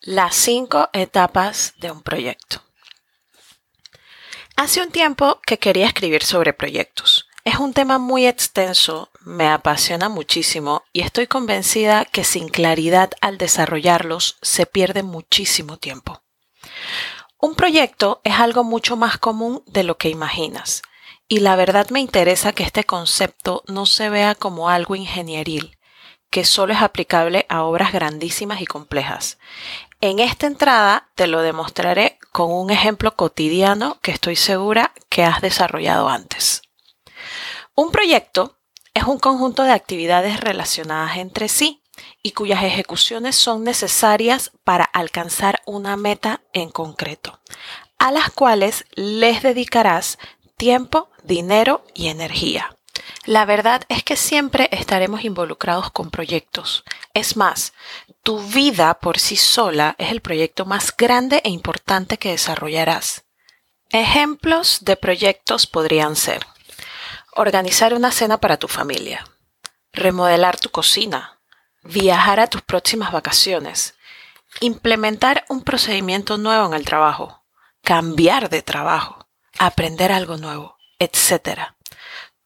Las cinco etapas de un proyecto. Hace un tiempo que quería escribir sobre proyectos. Es un tema muy extenso, me apasiona muchísimo y estoy convencida que sin claridad al desarrollarlos se pierde muchísimo tiempo. Un proyecto es algo mucho más común de lo que imaginas y la verdad me interesa que este concepto no se vea como algo ingenieril, que solo es aplicable a obras grandísimas y complejas. En esta entrada te lo demostraré con un ejemplo cotidiano que estoy segura que has desarrollado antes. Un proyecto es un conjunto de actividades relacionadas entre sí y cuyas ejecuciones son necesarias para alcanzar una meta en concreto, a las cuales les dedicarás tiempo, dinero y energía. La verdad es que siempre estaremos involucrados con proyectos. Es más, tu vida por sí sola es el proyecto más grande e importante que desarrollarás. Ejemplos de proyectos podrían ser organizar una cena para tu familia, remodelar tu cocina, viajar a tus próximas vacaciones, implementar un procedimiento nuevo en el trabajo, cambiar de trabajo, aprender algo nuevo, etc.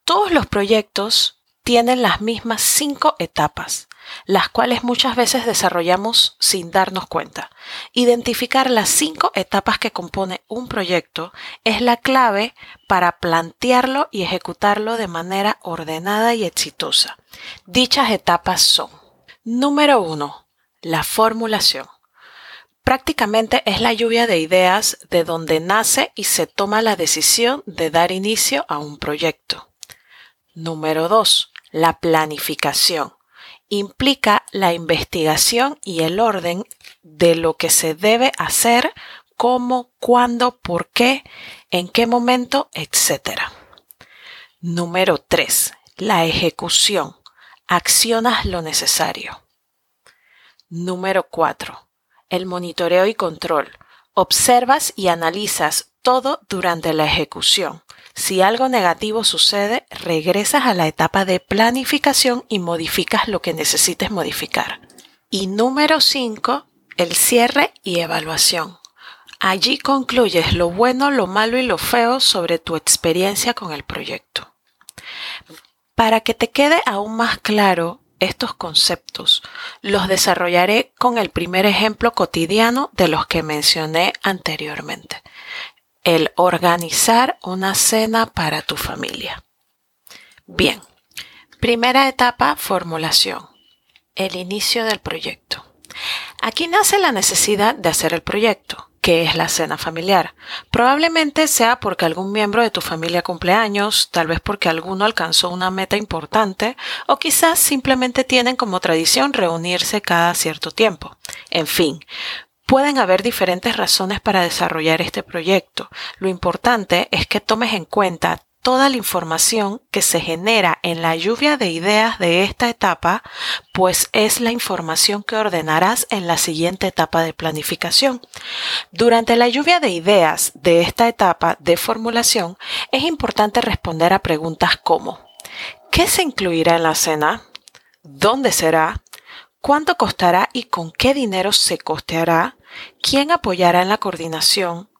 Todos los proyectos tienen las mismas cinco etapas, las cuales muchas veces desarrollamos sin darnos cuenta. Identificar las cinco etapas que compone un proyecto es la clave para plantearlo y ejecutarlo de manera ordenada y exitosa. Dichas etapas son, número uno, la formulación. Prácticamente es la lluvia de ideas de donde nace y se toma la decisión de dar inicio a un proyecto. Número 2. La planificación. Implica la investigación y el orden de lo que se debe hacer, cómo, cuándo, por qué, en qué momento, etc. Número 3. La ejecución. Accionas lo necesario. Número 4. El monitoreo y control. Observas y analizas todo durante la ejecución. Si algo negativo sucede, regresas a la etapa de planificación y modificas lo que necesites modificar. Y número 5, el cierre y evaluación. Allí concluyes lo bueno, lo malo y lo feo sobre tu experiencia con el proyecto. Para que te quede aún más claro estos conceptos, los desarrollaré con el primer ejemplo cotidiano de los que mencioné anteriormente el organizar una cena para tu familia. Bien, primera etapa, formulación, el inicio del proyecto. Aquí nace la necesidad de hacer el proyecto, que es la cena familiar. Probablemente sea porque algún miembro de tu familia cumple años, tal vez porque alguno alcanzó una meta importante, o quizás simplemente tienen como tradición reunirse cada cierto tiempo. En fin, Pueden haber diferentes razones para desarrollar este proyecto. Lo importante es que tomes en cuenta toda la información que se genera en la lluvia de ideas de esta etapa, pues es la información que ordenarás en la siguiente etapa de planificación. Durante la lluvia de ideas de esta etapa de formulación, es importante responder a preguntas como ¿qué se incluirá en la cena? ¿Dónde será? ¿Cuánto costará y con qué dinero se costeará? Quién apoyará en la coordinación,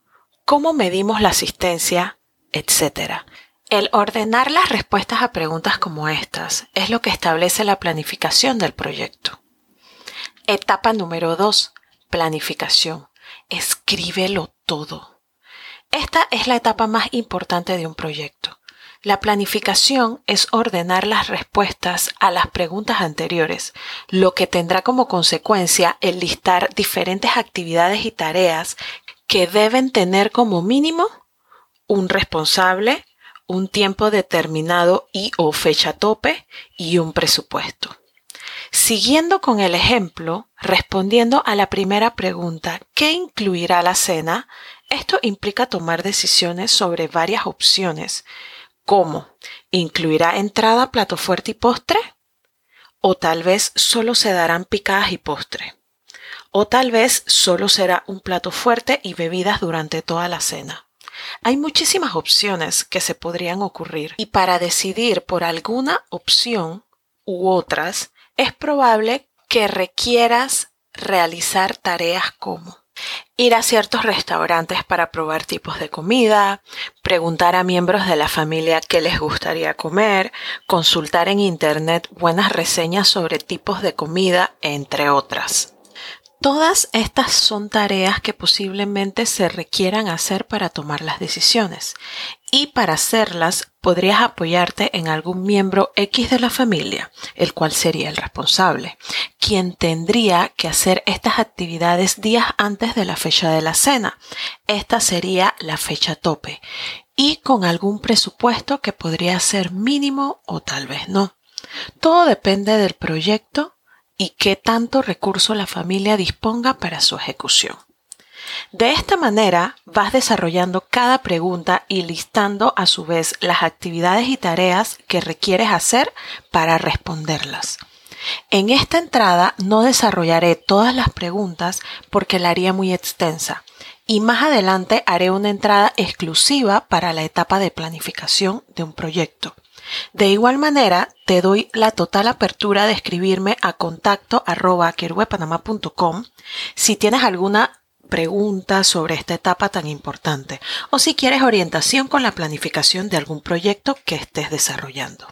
cómo medimos la asistencia, etc. El ordenar las respuestas a preguntas como estas es lo que establece la planificación del proyecto. Etapa número 2. Planificación. Escríbelo todo. Esta es la etapa más importante de un proyecto. La planificación es ordenar las respuestas a las preguntas anteriores, lo que tendrá como consecuencia el listar diferentes actividades y tareas que deben tener como mínimo un responsable, un tiempo determinado y o fecha tope y un presupuesto. Siguiendo con el ejemplo, respondiendo a la primera pregunta, ¿qué incluirá la cena? Esto implica tomar decisiones sobre varias opciones ¿Cómo? ¿Incluirá entrada, plato fuerte y postre? ¿O tal vez solo se darán picadas y postre? ¿O tal vez solo será un plato fuerte y bebidas durante toda la cena? Hay muchísimas opciones que se podrían ocurrir y para decidir por alguna opción u otras es probable que requieras realizar tareas como ir a ciertos restaurantes para probar tipos de comida, preguntar a miembros de la familia qué les gustaría comer, consultar en Internet buenas reseñas sobre tipos de comida, entre otras. Todas estas son tareas que posiblemente se requieran hacer para tomar las decisiones y para hacerlas podrías apoyarte en algún miembro X de la familia, el cual sería el responsable, quien tendría que hacer estas actividades días antes de la fecha de la cena. Esta sería la fecha tope y con algún presupuesto que podría ser mínimo o tal vez no. Todo depende del proyecto y qué tanto recurso la familia disponga para su ejecución. De esta manera vas desarrollando cada pregunta y listando a su vez las actividades y tareas que requieres hacer para responderlas. En esta entrada no desarrollaré todas las preguntas porque la haría muy extensa y más adelante haré una entrada exclusiva para la etapa de planificación de un proyecto. De igual manera, te doy la total apertura de escribirme a contacto arroba si tienes alguna pregunta sobre esta etapa tan importante o si quieres orientación con la planificación de algún proyecto que estés desarrollando.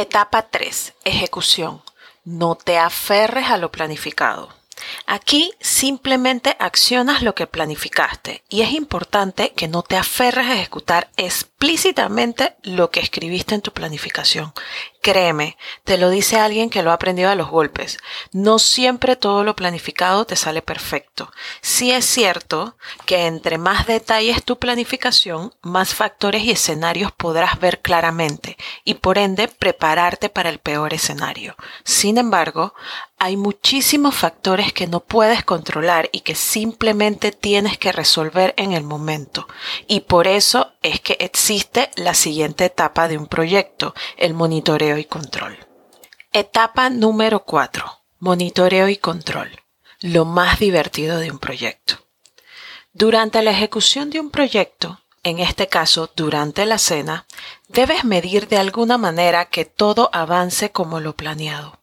Etapa 3. Ejecución. No te aferres a lo planificado. Aquí simplemente accionas lo que planificaste y es importante que no te aferres a ejecutar explícitamente lo que escribiste en tu planificación. Créeme, te lo dice alguien que lo ha aprendido a los golpes. No siempre todo lo planificado te sale perfecto. Sí es cierto que entre más detalles tu planificación, más factores y escenarios podrás ver claramente y por ende prepararte para el peor escenario. Sin embargo, hay muchísimos factores que no puedes controlar y que simplemente tienes que resolver en el momento. Y por eso es que existe la siguiente etapa de un proyecto, el monitoreo y control. Etapa número 4. Monitoreo y control. Lo más divertido de un proyecto. Durante la ejecución de un proyecto, en este caso durante la cena, debes medir de alguna manera que todo avance como lo planeado.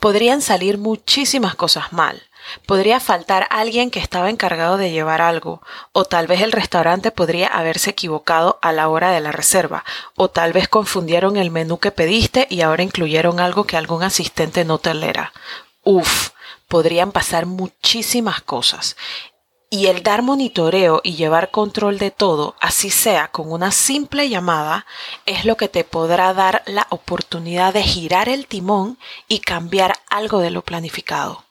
Podrían salir muchísimas cosas mal. Podría faltar alguien que estaba encargado de llevar algo, o tal vez el restaurante podría haberse equivocado a la hora de la reserva, o tal vez confundieron el menú que pediste y ahora incluyeron algo que algún asistente no te lera. Uf, podrían pasar muchísimas cosas. Y el dar monitoreo y llevar control de todo, así sea con una simple llamada, es lo que te podrá dar la oportunidad de girar el timón y cambiar algo de lo planificado.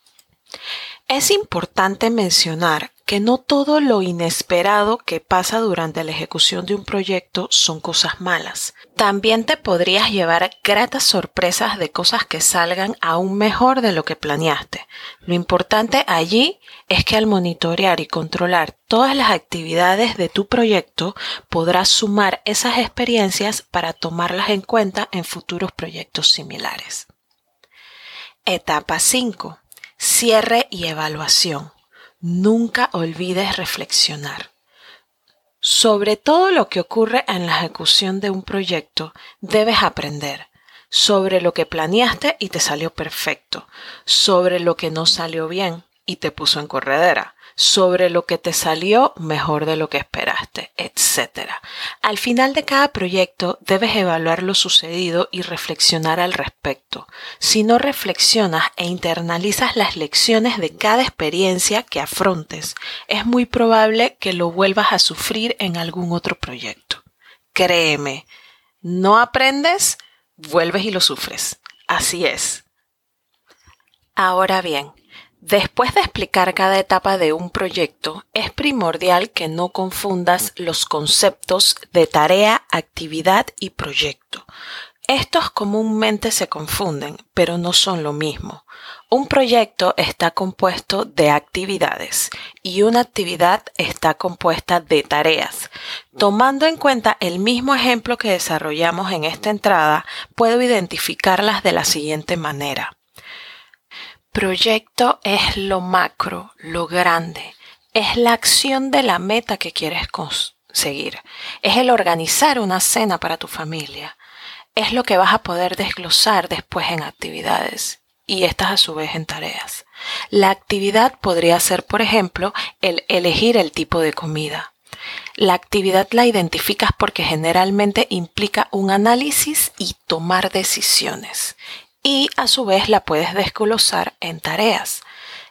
Es importante mencionar que no todo lo inesperado que pasa durante la ejecución de un proyecto son cosas malas. También te podrías llevar gratas sorpresas de cosas que salgan aún mejor de lo que planeaste. Lo importante allí es que al monitorear y controlar todas las actividades de tu proyecto podrás sumar esas experiencias para tomarlas en cuenta en futuros proyectos similares. Etapa 5. Cierre y evaluación. Nunca olvides reflexionar. Sobre todo lo que ocurre en la ejecución de un proyecto, debes aprender sobre lo que planeaste y te salió perfecto, sobre lo que no salió bien y te puso en corredera, sobre lo que te salió mejor de lo que esperaste, etc. Al final de cada proyecto debes evaluar lo sucedido y reflexionar al respecto. Si no reflexionas e internalizas las lecciones de cada experiencia que afrontes, es muy probable que lo vuelvas a sufrir en algún otro proyecto. Créeme, no aprendes, vuelves y lo sufres. Así es. Ahora bien, Después de explicar cada etapa de un proyecto, es primordial que no confundas los conceptos de tarea, actividad y proyecto. Estos comúnmente se confunden, pero no son lo mismo. Un proyecto está compuesto de actividades y una actividad está compuesta de tareas. Tomando en cuenta el mismo ejemplo que desarrollamos en esta entrada, puedo identificarlas de la siguiente manera. Proyecto es lo macro, lo grande, es la acción de la meta que quieres conseguir, es el organizar una cena para tu familia, es lo que vas a poder desglosar después en actividades y estas a su vez en tareas. La actividad podría ser, por ejemplo, el elegir el tipo de comida. La actividad la identificas porque generalmente implica un análisis y tomar decisiones. Y a su vez la puedes desglosar en tareas.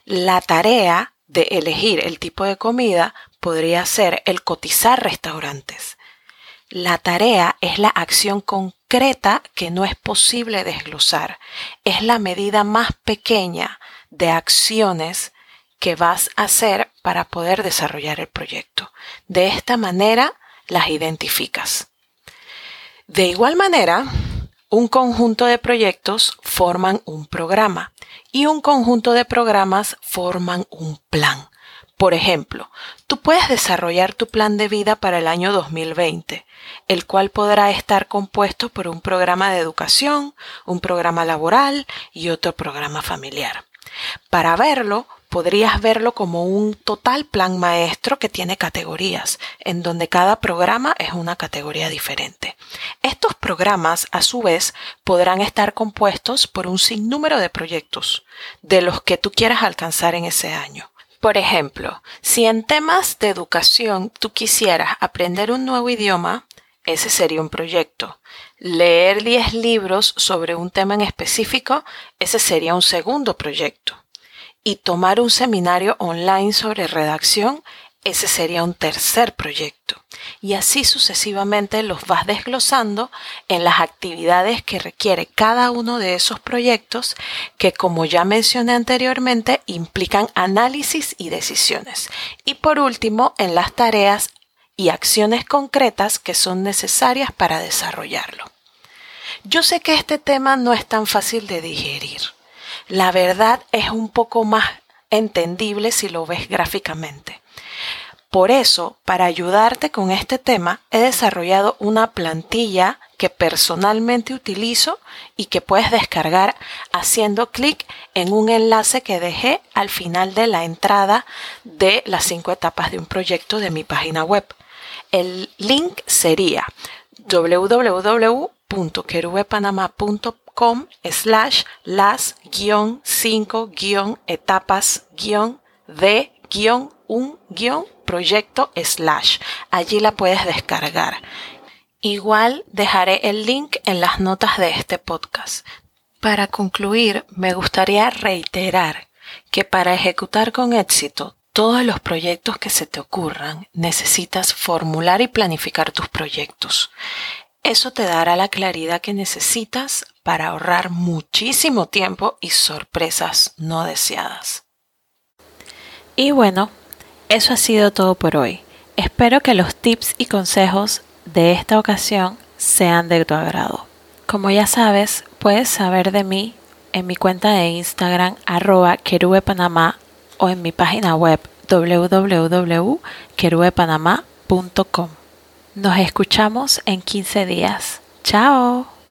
La tarea de elegir el tipo de comida podría ser el cotizar restaurantes. La tarea es la acción concreta que no es posible desglosar. Es la medida más pequeña de acciones que vas a hacer para poder desarrollar el proyecto. De esta manera las identificas. De igual manera, un conjunto de proyectos forman un programa y un conjunto de programas forman un plan. Por ejemplo, tú puedes desarrollar tu plan de vida para el año 2020, el cual podrá estar compuesto por un programa de educación, un programa laboral y otro programa familiar. Para verlo, podrías verlo como un total plan maestro que tiene categorías, en donde cada programa es una categoría diferente. Estos programas, a su vez, podrán estar compuestos por un sinnúmero de proyectos, de los que tú quieras alcanzar en ese año. Por ejemplo, si en temas de educación tú quisieras aprender un nuevo idioma, ese sería un proyecto. Leer 10 libros sobre un tema en específico, ese sería un segundo proyecto. Y tomar un seminario online sobre redacción, ese sería un tercer proyecto. Y así sucesivamente los vas desglosando en las actividades que requiere cada uno de esos proyectos que, como ya mencioné anteriormente, implican análisis y decisiones. Y por último, en las tareas y acciones concretas que son necesarias para desarrollarlo. Yo sé que este tema no es tan fácil de digerir. La verdad es un poco más entendible si lo ves gráficamente. Por eso, para ayudarte con este tema, he desarrollado una plantilla que personalmente utilizo y que puedes descargar haciendo clic en un enlace que dejé al final de la entrada de las cinco etapas de un proyecto de mi página web. El link sería www.querubepanamá.com slash las guion 5 guion etapas de un proyecto slash. Allí la puedes descargar. Igual dejaré el link en las notas de este podcast. Para concluir, me gustaría reiterar que para ejecutar con éxito todos los proyectos que se te ocurran, necesitas formular y planificar tus proyectos. Eso te dará la claridad que necesitas para ahorrar muchísimo tiempo y sorpresas no deseadas. Y bueno, eso ha sido todo por hoy. Espero que los tips y consejos de esta ocasión sean de tu agrado. Como ya sabes, puedes saber de mí en mi cuenta de Instagram arroba querubepanamá o en mi página web www.queruepanamá.com. Nos escuchamos en 15 días. Chao.